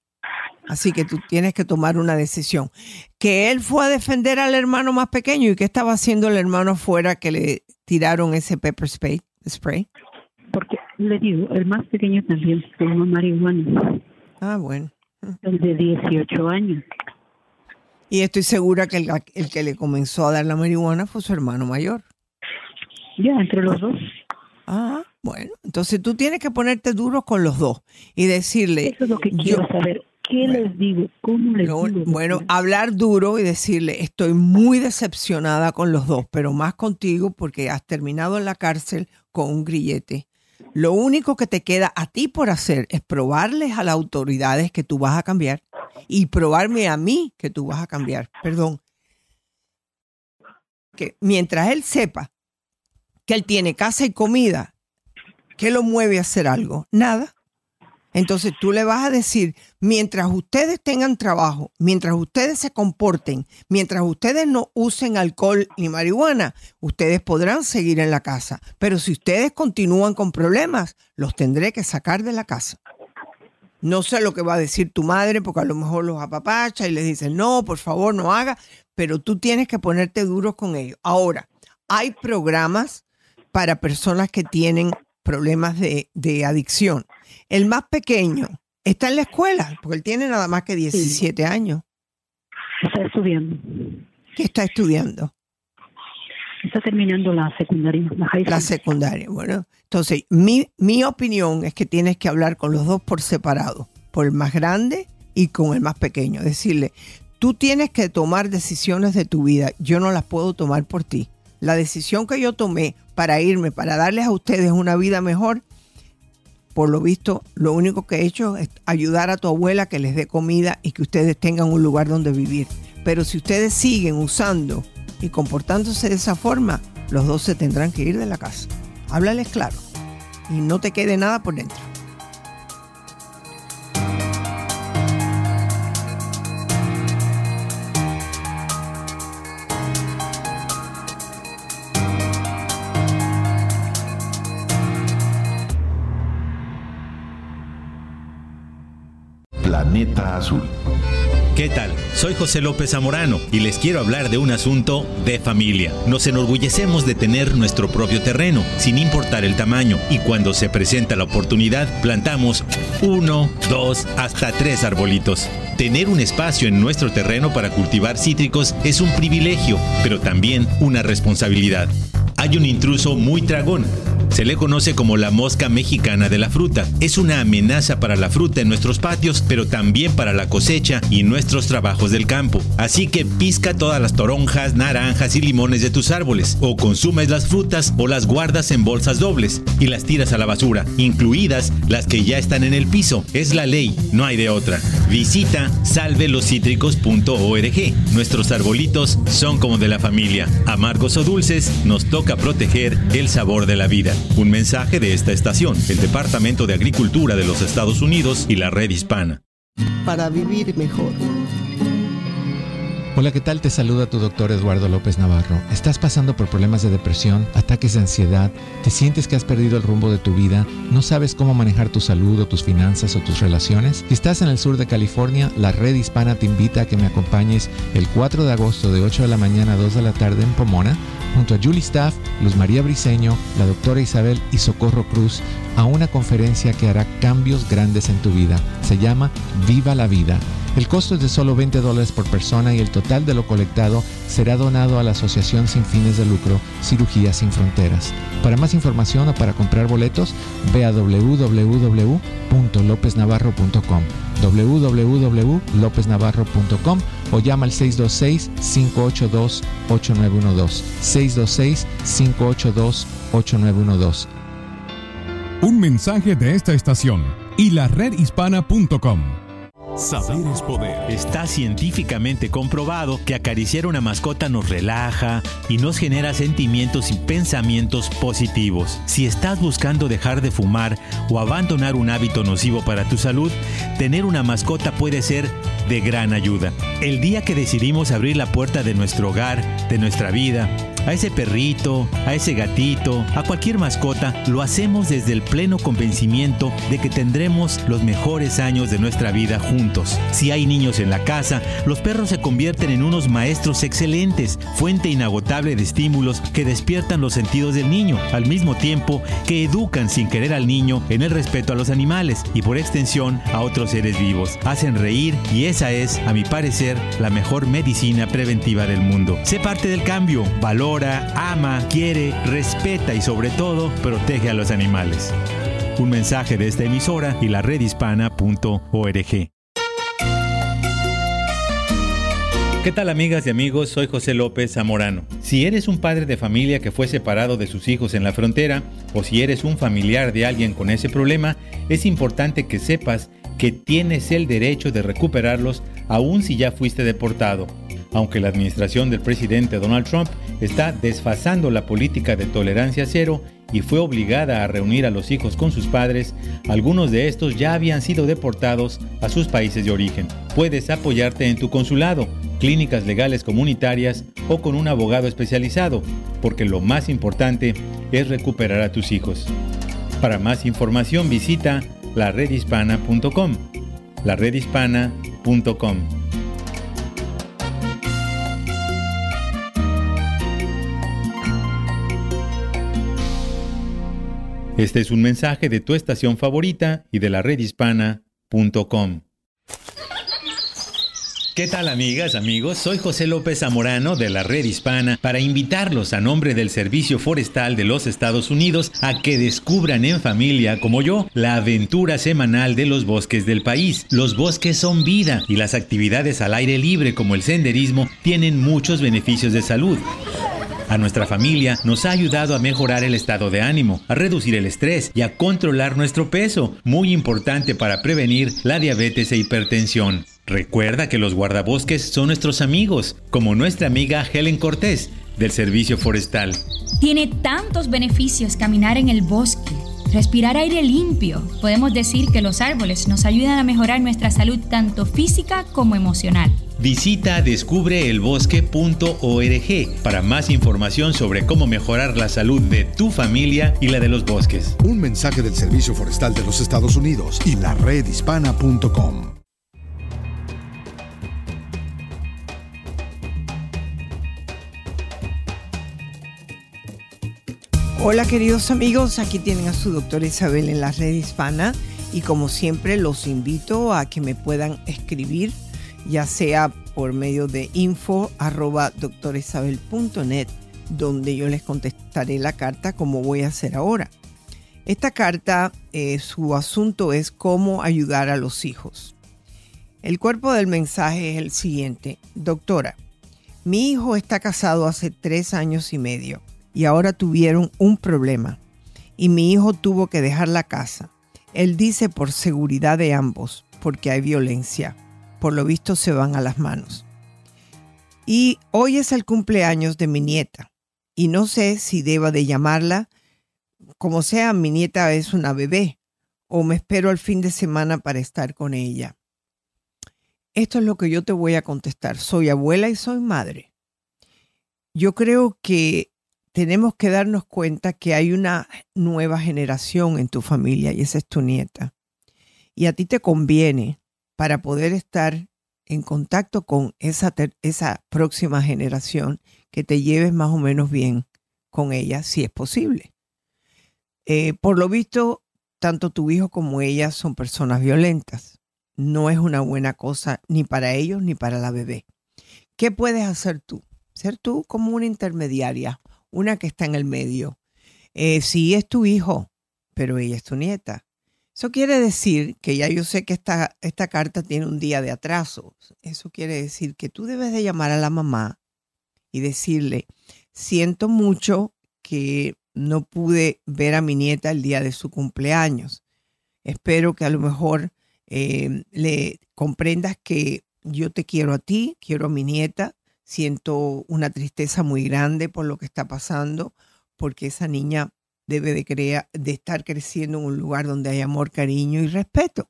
Así que tú tienes que tomar una decisión. Que él fue a defender al hermano más pequeño y que estaba haciendo el hermano afuera que le tiraron ese pepper spray. spray. porque le digo, el más pequeño también fuma marihuana. Ah, bueno. El de 18 años. Y estoy segura que el, el que le comenzó a dar la marihuana fue su hermano mayor. Ya, entre los dos. Ah, bueno. Entonces tú tienes que ponerte duro con los dos y decirle. Eso es lo que quiero saber. ¿Qué les digo? ¿Cómo les digo? bueno, hablar duro y decirle, estoy muy decepcionada con los dos, pero más contigo porque has terminado en la cárcel con un grillete. Lo único que te queda a ti por hacer es probarles a las autoridades que tú vas a cambiar y probarme a mí que tú vas a cambiar. Perdón. Que mientras él sepa que él tiene casa y comida, ¿qué lo mueve a hacer algo? Nada. Entonces tú le vas a decir, mientras ustedes tengan trabajo, mientras ustedes se comporten, mientras ustedes no usen alcohol ni marihuana, ustedes podrán seguir en la casa. Pero si ustedes continúan con problemas, los tendré que sacar de la casa. No sé lo que va a decir tu madre, porque a lo mejor los apapacha y les dicen, no, por favor, no haga, pero tú tienes que ponerte duros con ellos. Ahora, hay programas para personas que tienen problemas de, de adicción. El más pequeño está en la escuela, porque él tiene nada más que 17 años. Está estudiando. ¿Qué está estudiando? Está terminando la secundaria, la high La secundaria. Bueno, entonces mi, mi opinión es que tienes que hablar con los dos por separado, por el más grande y con el más pequeño. Decirle, tú tienes que tomar decisiones de tu vida, yo no las puedo tomar por ti. La decisión que yo tomé para irme, para darles a ustedes una vida mejor, por lo visto, lo único que he hecho es ayudar a tu abuela que les dé comida y que ustedes tengan un lugar donde vivir. Pero si ustedes siguen usando y comportándose de esa forma, los dos se tendrán que ir de la casa. Háblales claro y no te quede nada por dentro. Planeta Azul. ¿Qué tal? Soy José López Zamorano y les quiero hablar de un asunto de familia. Nos enorgullecemos de tener nuestro propio terreno, sin importar el tamaño, y cuando se presenta la oportunidad, plantamos uno, dos, hasta tres arbolitos. Tener un espacio en nuestro terreno para cultivar cítricos es un privilegio, pero también una responsabilidad. Hay un intruso muy tragón se le conoce como la mosca mexicana de la fruta. Es una amenaza para la fruta en nuestros patios, pero también para la cosecha y nuestros trabajos del campo. Así que pisca todas las toronjas, naranjas y limones de tus árboles, o consumes las frutas o las guardas en bolsas dobles y las tiras a la basura, incluidas las que ya están en el piso. Es la ley, no hay de otra. Visita salveloscítricos.org. Nuestros arbolitos son como de la familia. Amargos o dulces, nos toca proteger el sabor de la vida. Un mensaje de esta estación, el Departamento de Agricultura de los Estados Unidos y la Red Hispana. Para vivir mejor. Hola, ¿qué tal? Te saluda tu doctor Eduardo López Navarro. ¿Estás pasando por problemas de depresión, ataques de ansiedad? ¿Te sientes que has perdido el rumbo de tu vida? ¿No sabes cómo manejar tu salud o tus finanzas o tus relaciones? Si estás en el sur de California, la red hispana te invita a que me acompañes el 4 de agosto de 8 de la mañana a 2 de la tarde en Pomona, junto a Julie Staff, Luz María Briseño, la doctora Isabel y Socorro Cruz, a una conferencia que hará cambios grandes en tu vida. Se llama Viva la Vida. El costo es de solo 20 dólares por persona y el total de lo colectado será donado a la Asociación Sin Fines de Lucro Cirugía Sin Fronteras. Para más información o para comprar boletos, ve a www.lopeznavarro.com www.lopeznavarro.com o llama al 626-582-8912. 626-582-8912. Un mensaje de esta estación y la redhispana.com. Saber es poder. Está científicamente comprobado que acariciar una mascota nos relaja y nos genera sentimientos y pensamientos positivos. Si estás buscando dejar de fumar o abandonar un hábito nocivo para tu salud, tener una mascota puede ser de gran ayuda. El día que decidimos abrir la puerta de nuestro hogar, de nuestra vida, a ese perrito, a ese gatito, a cualquier mascota, lo hacemos desde el pleno convencimiento de que tendremos los mejores años de nuestra vida juntos. Si hay niños en la casa, los perros se convierten en unos maestros excelentes, fuente inagotable de estímulos que despiertan los sentidos del niño, al mismo tiempo que educan sin querer al niño en el respeto a los animales y por extensión a otros seres vivos. Hacen reír y esa es, a mi parecer, la mejor medicina preventiva del mundo. Sé parte del cambio, valor ama, quiere, respeta y sobre todo protege a los animales. Un mensaje de esta emisora y la redhispana.org. ¿Qué tal amigas y amigos? Soy José López Zamorano. Si eres un padre de familia que fue separado de sus hijos en la frontera o si eres un familiar de alguien con ese problema, es importante que sepas que tienes el derecho de recuperarlos aun si ya fuiste deportado aunque la administración del presidente Donald Trump está desfasando la política de tolerancia cero y fue obligada a reunir a los hijos con sus padres, algunos de estos ya habían sido deportados a sus países de origen. Puedes apoyarte en tu consulado, clínicas legales comunitarias o con un abogado especializado, porque lo más importante es recuperar a tus hijos. Para más información visita laredhispana.com. laredhispana.com. Este es un mensaje de tu estación favorita y de la redhispana.com. ¿Qué tal amigas, amigos? Soy José López Zamorano de la Red Hispana para invitarlos a nombre del Servicio Forestal de los Estados Unidos a que descubran en familia, como yo, la aventura semanal de los bosques del país. Los bosques son vida y las actividades al aire libre como el senderismo tienen muchos beneficios de salud. A nuestra familia nos ha ayudado a mejorar el estado de ánimo, a reducir el estrés y a controlar nuestro peso, muy importante para prevenir la diabetes e hipertensión. Recuerda que los guardabosques son nuestros amigos, como nuestra amiga Helen Cortés del Servicio Forestal. Tiene tantos beneficios caminar en el bosque. Respirar aire limpio. Podemos decir que los árboles nos ayudan a mejorar nuestra salud tanto física como emocional. Visita descubreelbosque.org para más información sobre cómo mejorar la salud de tu familia y la de los bosques. Un mensaje del Servicio Forestal de los Estados Unidos y la redhispana.com. Hola queridos amigos, aquí tienen a su doctora Isabel en la red hispana y como siempre los invito a que me puedan escribir ya sea por medio de info arroba donde yo les contestaré la carta como voy a hacer ahora. Esta carta, eh, su asunto es cómo ayudar a los hijos. El cuerpo del mensaje es el siguiente. Doctora, mi hijo está casado hace tres años y medio y ahora tuvieron un problema y mi hijo tuvo que dejar la casa. Él dice por seguridad de ambos, porque hay violencia. Por lo visto se van a las manos. Y hoy es el cumpleaños de mi nieta y no sé si deba de llamarla. Como sea, mi nieta es una bebé o me espero al fin de semana para estar con ella. Esto es lo que yo te voy a contestar. Soy abuela y soy madre. Yo creo que tenemos que darnos cuenta que hay una nueva generación en tu familia y esa es tu nieta. Y a ti te conviene para poder estar en contacto con esa, esa próxima generación que te lleves más o menos bien con ella, si es posible. Eh, por lo visto, tanto tu hijo como ella son personas violentas no es una buena cosa ni para ellos ni para la bebé. ¿Qué puedes hacer tú? Ser tú como una intermediaria, una que está en el medio. Eh, sí es tu hijo, pero ella es tu nieta. Eso quiere decir que ya yo sé que esta, esta carta tiene un día de atraso. Eso quiere decir que tú debes de llamar a la mamá y decirle, siento mucho que no pude ver a mi nieta el día de su cumpleaños. Espero que a lo mejor eh, le comprendas que yo te quiero a ti, quiero a mi nieta, siento una tristeza muy grande por lo que está pasando, porque esa niña debe de, de estar creciendo en un lugar donde hay amor, cariño y respeto.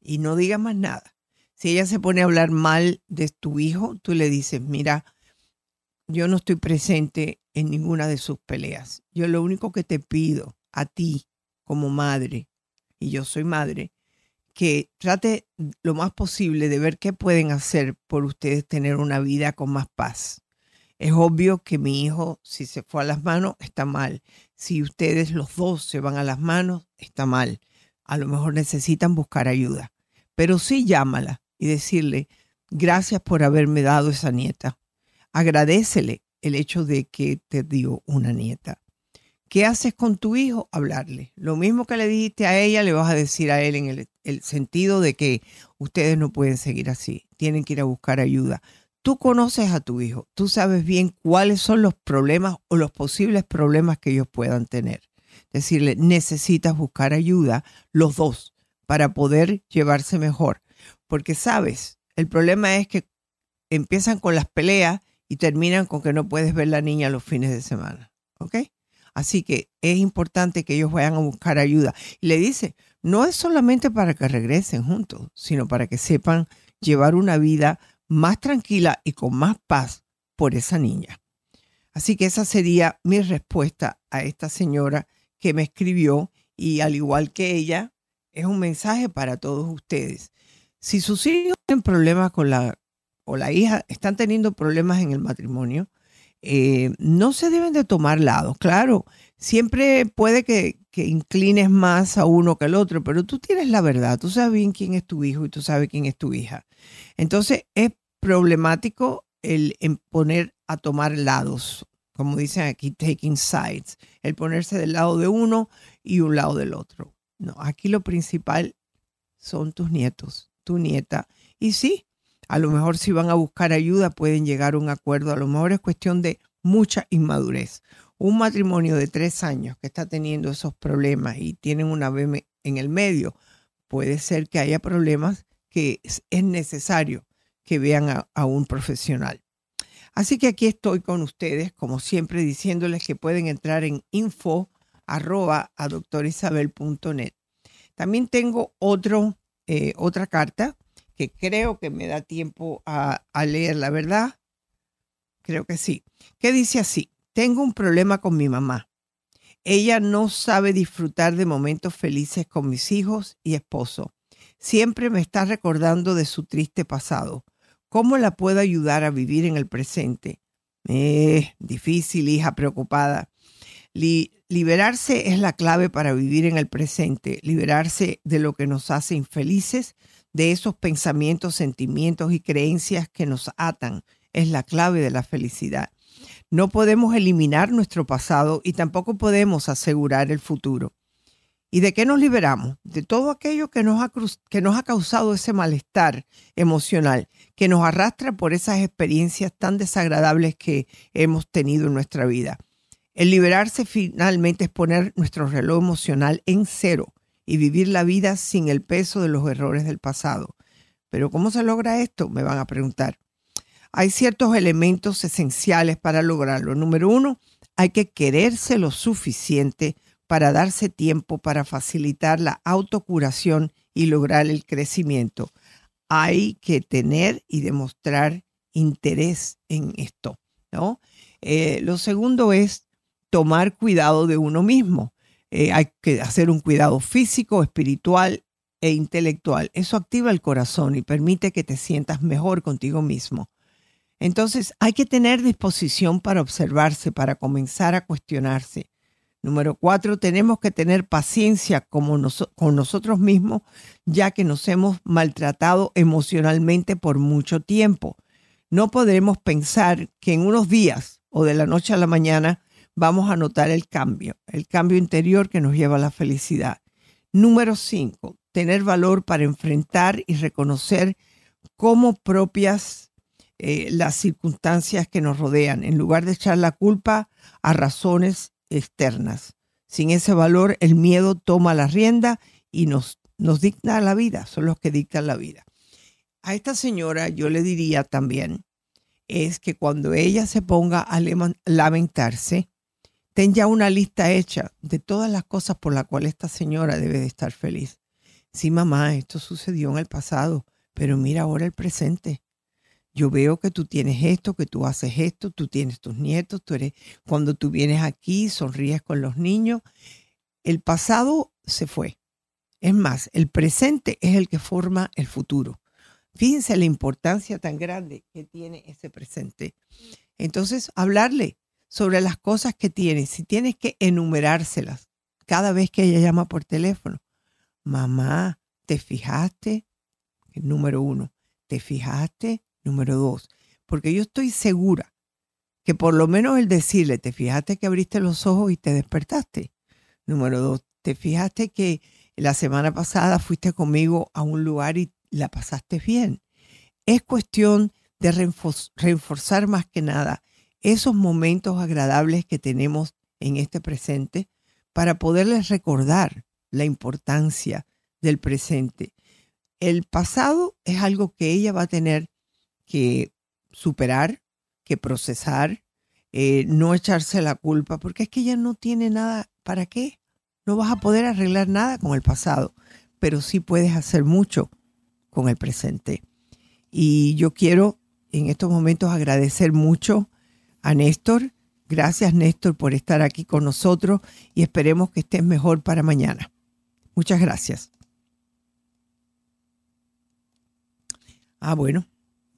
Y no diga más nada. Si ella se pone a hablar mal de tu hijo, tú le dices, mira, yo no estoy presente en ninguna de sus peleas. Yo lo único que te pido a ti como madre, y yo soy madre, que trate lo más posible de ver qué pueden hacer por ustedes tener una vida con más paz. Es obvio que mi hijo, si se fue a las manos, está mal. Si ustedes los dos se van a las manos, está mal. A lo mejor necesitan buscar ayuda. Pero sí llámala y decirle, gracias por haberme dado esa nieta. Agradecele el hecho de que te dio una nieta. ¿Qué haces con tu hijo? Hablarle. Lo mismo que le dijiste a ella, le vas a decir a él en el, el sentido de que ustedes no pueden seguir así. Tienen que ir a buscar ayuda. Tú conoces a tu hijo, tú sabes bien cuáles son los problemas o los posibles problemas que ellos puedan tener. Decirle, necesitas buscar ayuda los dos para poder llevarse mejor. Porque sabes, el problema es que empiezan con las peleas y terminan con que no puedes ver la niña los fines de semana. ¿Ok? Así que es importante que ellos vayan a buscar ayuda. Y le dice, no es solamente para que regresen juntos, sino para que sepan llevar una vida más tranquila y con más paz por esa niña. Así que esa sería mi respuesta a esta señora que me escribió y al igual que ella, es un mensaje para todos ustedes. Si sus hijos tienen problemas con la o la hija están teniendo problemas en el matrimonio, eh, no se deben de tomar lados. Claro, siempre puede que, que, inclines más a uno que al otro, pero tú tienes la verdad, tú sabes bien quién es tu hijo y tú sabes quién es tu hija. Entonces es problemático el poner a tomar lados, como dicen aquí, taking sides, el ponerse del lado de uno y un lado del otro. No, aquí lo principal son tus nietos, tu nieta. Y sí, a lo mejor si van a buscar ayuda pueden llegar a un acuerdo. A lo mejor es cuestión de mucha inmadurez. Un matrimonio de tres años que está teniendo esos problemas y tienen una bebé en el medio, puede ser que haya problemas que es necesario que vean a, a un profesional. Así que aquí estoy con ustedes, como siempre, diciéndoles que pueden entrar en info a doctorisabel.net. También tengo otro, eh, otra carta que creo que me da tiempo a, leer, la verdad. Creo que sí. ¿Qué dice así? Tengo un problema con mi mamá. Ella no sabe disfrutar de momentos felices con mis hijos y esposo. Siempre me está recordando de su triste pasado. ¿Cómo la puedo ayudar a vivir en el presente? Eh, difícil, hija preocupada. liberarse es la clave para vivir en el presente, liberarse de lo que nos hace infelices, de esos pensamientos, sentimientos y creencias que nos atan, es la clave de la felicidad. No podemos eliminar nuestro pasado y tampoco podemos asegurar el futuro. ¿Y de qué nos liberamos? De todo aquello que nos ha, que nos ha causado ese malestar emocional, que nos arrastra por esas experiencias tan desagradables que hemos tenido en nuestra vida. El liberarse finalmente es poner nuestro reloj emocional en cero y vivir la vida sin el peso de los errores del pasado. Pero ¿cómo se logra esto? Me van a preguntar. Hay ciertos elementos esenciales para lograrlo. Número uno, hay que quererse lo suficiente para darse tiempo para facilitar la autocuración y lograr el crecimiento. Hay que tener y demostrar interés en esto, ¿no? Eh, lo segundo es tomar cuidado de uno mismo. Eh, hay que hacer un cuidado físico, espiritual e intelectual. Eso activa el corazón y permite que te sientas mejor contigo mismo. Entonces hay que tener disposición para observarse, para comenzar a cuestionarse. Número cuatro, tenemos que tener paciencia con nosotros mismos, ya que nos hemos maltratado emocionalmente por mucho tiempo. No podremos pensar que en unos días o de la noche a la mañana vamos a notar el cambio, el cambio interior que nos lleva a la felicidad. Número cinco, tener valor para enfrentar y reconocer como propias eh, las circunstancias que nos rodean, en lugar de echar la culpa a razones externas. Sin ese valor, el miedo toma la rienda y nos, nos dicta la vida, son los que dictan la vida. A esta señora yo le diría también, es que cuando ella se ponga a lamentarse, ten ya una lista hecha de todas las cosas por las cuales esta señora debe de estar feliz. Sí, mamá, esto sucedió en el pasado, pero mira ahora el presente yo veo que tú tienes esto, que tú haces esto, tú tienes tus nietos, tú eres, cuando tú vienes aquí, sonríes con los niños. El pasado se fue. Es más, el presente es el que forma el futuro. Fíjense la importancia tan grande que tiene ese presente. Entonces, hablarle sobre las cosas que tiene, si tienes que enumerárselas cada vez que ella llama por teléfono. Mamá, ¿te fijaste? Número uno, ¿te fijaste Número dos, porque yo estoy segura que por lo menos el decirle, te fijaste que abriste los ojos y te despertaste. Número dos, te fijaste que la semana pasada fuiste conmigo a un lugar y la pasaste bien. Es cuestión de reforzar más que nada esos momentos agradables que tenemos en este presente para poderles recordar la importancia del presente. El pasado es algo que ella va a tener que superar, que procesar, eh, no echarse la culpa, porque es que ella no tiene nada, ¿para qué? No vas a poder arreglar nada con el pasado, pero sí puedes hacer mucho con el presente. Y yo quiero en estos momentos agradecer mucho a Néstor. Gracias Néstor por estar aquí con nosotros y esperemos que estés mejor para mañana. Muchas gracias. Ah, bueno,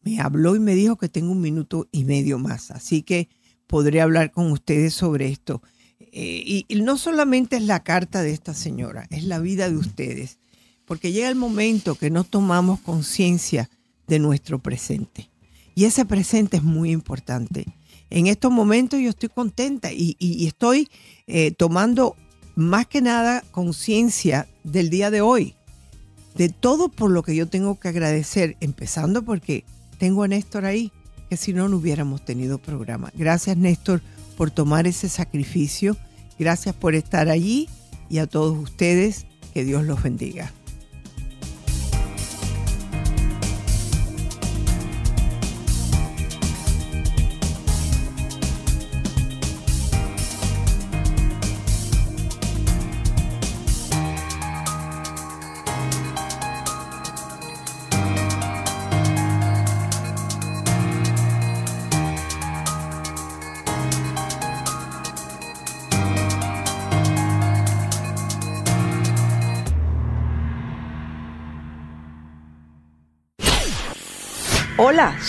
me habló y me dijo que tengo un minuto y medio más, así que podré hablar con ustedes sobre esto. Eh, y, no solamente es la carta de esta señora, es la vida de ustedes, porque llega el momento que no tomamos conciencia de nuestro presente. Y ese presente es muy importante. En estos momentos yo estoy contenta y, estoy eh, tomando más que nada conciencia del día de hoy, de todo por lo que yo tengo que agradecer, empezando porque tengo a Néstor ahí, que si no, no hubiéramos tenido programa. Gracias, Néstor, por tomar ese sacrificio. Gracias por estar allí y a todos ustedes, que Dios los bendiga.